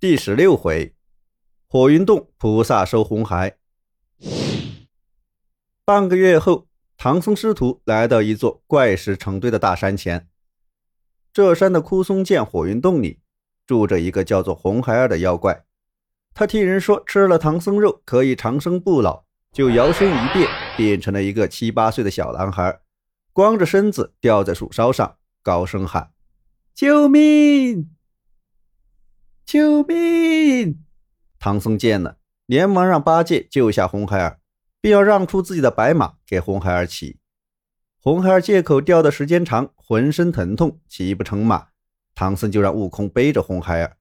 第十六回，火云洞菩萨收红孩。半个月后，唐僧师徒来到一座怪石成堆的大山前。这山的枯松涧火云洞里，住着一个叫做红孩儿的妖怪。他听人说，吃了唐僧肉可以长生不老，就摇身一变，变成了一个七八岁的小男孩，光着身子吊在树梢上，高声喊：“救命！”救命！唐僧见了，连忙让八戒救下红孩儿，并要让出自己的白马给红孩儿骑。红孩儿借口吊的时间长，浑身疼痛，骑不成马。唐僧就让悟空背着红孩儿。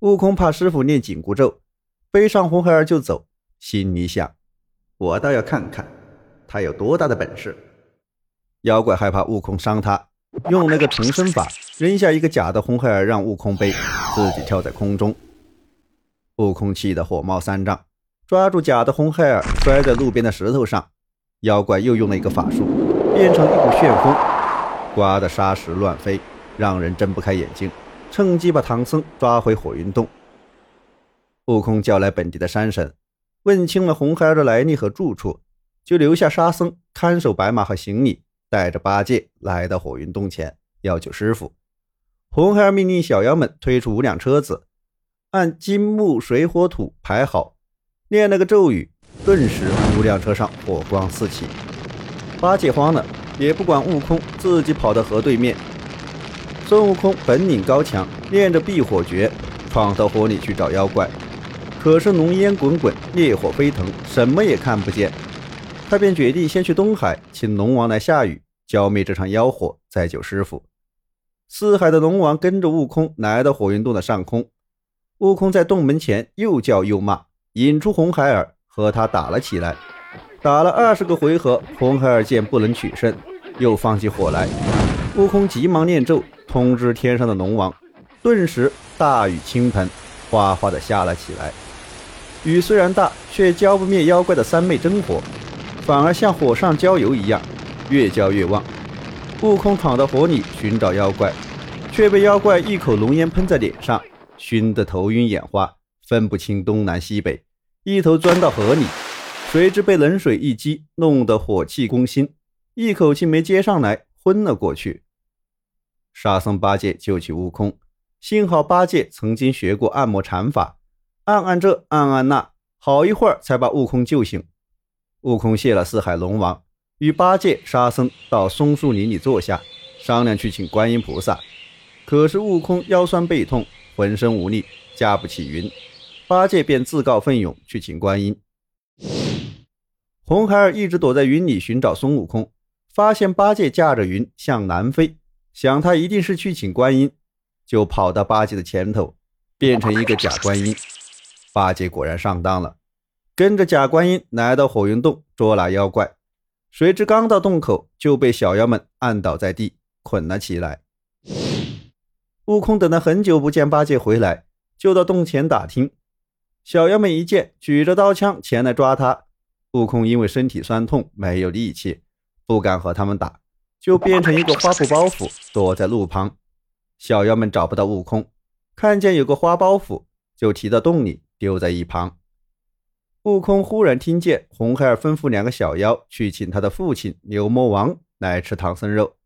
悟空怕师傅念紧箍咒，背上红孩儿就走，心里想：我倒要看看他有多大的本事。妖怪害怕悟空伤他。用那个重生法，扔下一个假的红孩儿让悟空背，自己跳在空中。悟空气得火冒三丈，抓住假的红孩儿摔在路边的石头上。妖怪又用了一个法术，变成一股旋风，刮得沙石乱飞，让人睁不开眼睛。趁机把唐僧抓回火云洞。悟空叫来本地的山神，问清了红孩儿的来历和住处，就留下沙僧看守白马和行李。带着八戒来到火云洞前，要救师傅。红孩儿命令小妖们推出五辆车子，按金木水火土排好，念了个咒语，顿时五辆车上火光四起。八戒慌了，也不管悟空，自己跑到河对面。孙悟空本领高强，练着避火诀，闯到火里去找妖怪，可是浓烟滚滚，烈火飞腾，什么也看不见。他便决定先去东海，请龙王来下雨，浇灭这场妖火，再救师傅。四海的龙王跟着悟空来到火云洞的上空，悟空在洞门前又叫又骂，引出红孩儿和他打了起来。打了二十个回合，红孩儿见不能取胜，又放起火来。悟空急忙念咒，通知天上的龙王，顿时大雨倾盆，哗哗的下了起来。雨虽然大，却浇不灭妖怪的三昧真火。反而像火上浇油一样，越浇越旺。悟空闯到火里寻找妖怪，却被妖怪一口浓烟喷在脸上，熏得头晕眼花，分不清东南西北，一头钻到河里。谁知被冷水一激，弄得火气攻心，一口气没接上来，昏了过去。沙僧、八戒救起悟空，幸好八戒曾经学过按摩禅法，按按这，按按那，好一会儿才把悟空救醒。悟空谢了四海龙王，与八戒、沙僧到松树林里坐下，商量去请观音菩萨。可是悟空腰酸背痛，浑身无力，驾不起云。八戒便自告奋勇去请观音。红孩儿一直躲在云里寻找孙悟空，发现八戒驾着云向南飞，想他一定是去请观音，就跑到八戒的前头，变成一个假观音。八戒果然上当了。跟着假观音来到火云洞捉拿妖怪，谁知刚到洞口就被小妖们按倒在地，捆了起来。悟空等了很久不见八戒回来，就到洞前打听。小妖们一见，举着刀枪前来抓他。悟空因为身体酸痛，没有力气，不敢和他们打，就变成一个花布包袱，躲在路旁。小妖们找不到悟空，看见有个花包袱，就提到洞里丢在一旁。悟空忽然听见红孩儿吩咐两个小妖去请他的父亲牛魔王来吃唐僧肉。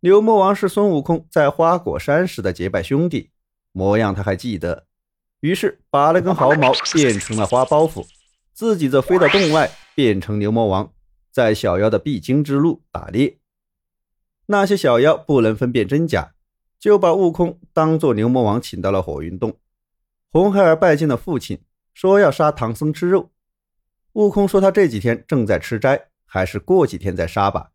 牛魔王是孙悟空在花果山时的结拜兄弟，模样他还记得。于是把那根毫毛变成了花包袱，自己则飞到洞外，变成牛魔王，在小妖的必经之路打猎。那些小妖不能分辨真假，就把悟空当作牛魔王请到了火云洞。红孩儿拜见了父亲。说要杀唐僧吃肉，悟空说他这几天正在吃斋，还是过几天再杀吧。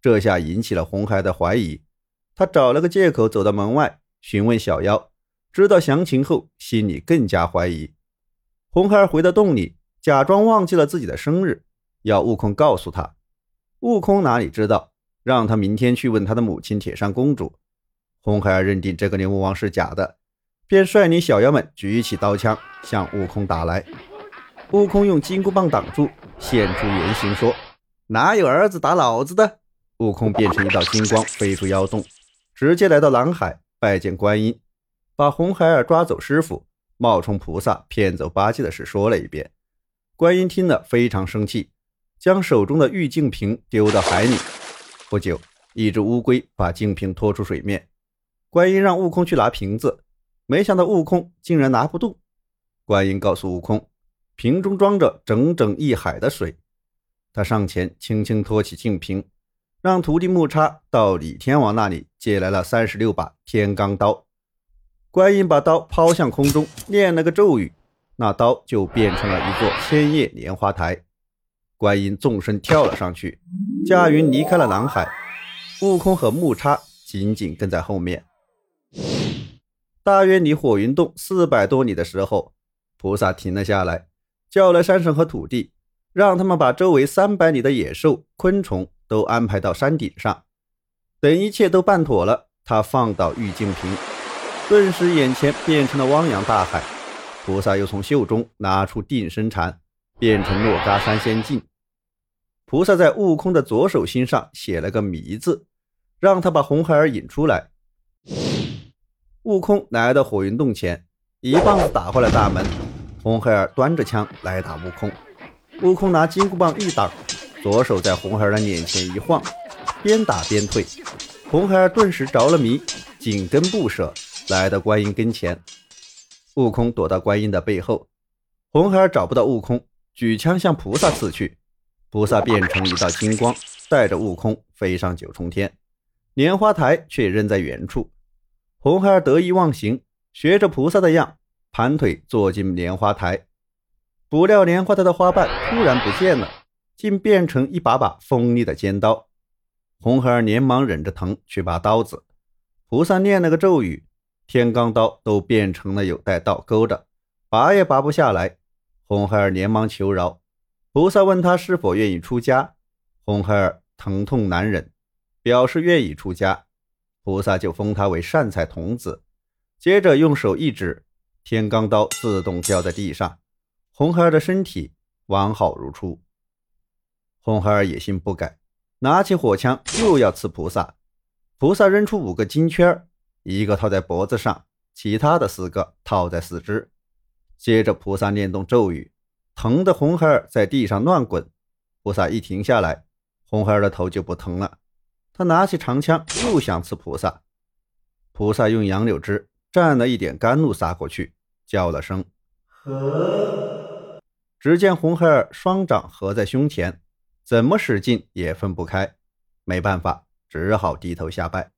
这下引起了红孩儿的怀疑，他找了个借口走到门外询问小妖，知道详情后心里更加怀疑。红孩儿回到洞里，假装忘记了自己的生日，要悟空告诉他。悟空哪里知道，让他明天去问他的母亲铁扇公主。红孩儿认定这个牛魔王是假的。便率领小妖们举起刀枪向悟空打来，悟空用金箍棒挡住，现出原形说：“哪有儿子打老子的？”悟空变成一道金光飞出妖洞，直接来到南海拜见观音，把红孩儿抓走师傅，冒充菩萨骗走八戒的事说了一遍。观音听了非常生气，将手中的玉净瓶丢到海里。不久，一只乌龟把净瓶拖出水面。观音让悟空去拿瓶子，没想到悟空竟然拿不动。观音告诉悟空，瓶中装着整整一海的水。他上前轻轻托起净瓶，让徒弟木叉到李天王那里借来了三十六把天罡刀。观音把刀抛向空中，念了个咒语，那刀就变成了一座千叶莲花台。观音纵身跳了上去，驾云离开了南海。悟空和木叉紧紧跟在后面。大约离火云洞四百多里的时候，菩萨停了下来，叫来山神和土地。让他们把周围三百里的野兽、昆虫都安排到山顶上。等一切都办妥了，他放倒玉净瓶，顿时眼前变成了汪洋大海。菩萨又从袖中拿出定身禅，变成珞珈山仙境。菩萨在悟空的左手心上写了个“迷”字，让他把红孩儿引出来。悟空来到火云洞前，一棒子打坏了大门。红孩儿端着枪来打悟空。悟空拿金箍棒一挡，左手在红孩儿的脸前一晃，边打边退。红孩儿顿时着了迷，紧跟不舍，来到观音跟前。悟空躲到观音的背后，红孩儿找不到悟空，举枪向菩萨刺去。菩萨变成一道金光，带着悟空飞上九重天，莲花台却扔在远处。红孩儿得意忘形，学着菩萨的样，盘腿坐进莲花台。不料莲花台的花瓣突然不见了，竟变成一把把锋利的尖刀。红孩儿连忙忍着疼去拔刀子，菩萨念了个咒语，天罡刀都变成了有带倒钩的，拔也拔不下来。红孩儿连忙求饶，菩萨问他是否愿意出家。红孩儿疼痛难忍，表示愿意出家。菩萨就封他为善财童子，接着用手一指，天罡刀自动掉在地上。红孩儿的身体完好如初。红孩儿野心不改，拿起火枪又要刺菩萨。菩萨扔出五个金圈，一个套在脖子上，其他的四个套在四肢。接着菩萨念动咒语，疼的红孩儿在地上乱滚。菩萨一停下来，红孩儿的头就不疼了。他拿起长枪又想刺菩萨。菩萨用杨柳枝蘸了一点甘露撒过去，叫了声“和”。只见红孩儿双掌合在胸前，怎么使劲也分不开，没办法，只好低头下拜。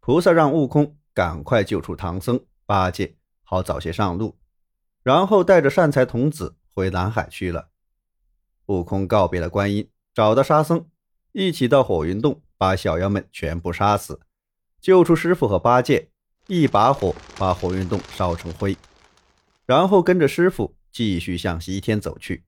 菩萨让悟空赶快救出唐僧、八戒，好早些上路，然后带着善财童子回南海去了。悟空告别了观音，找到沙僧，一起到火云洞，把小妖们全部杀死，救出师傅和八戒，一把火把火云洞烧成灰，然后跟着师傅。继续向西天走去。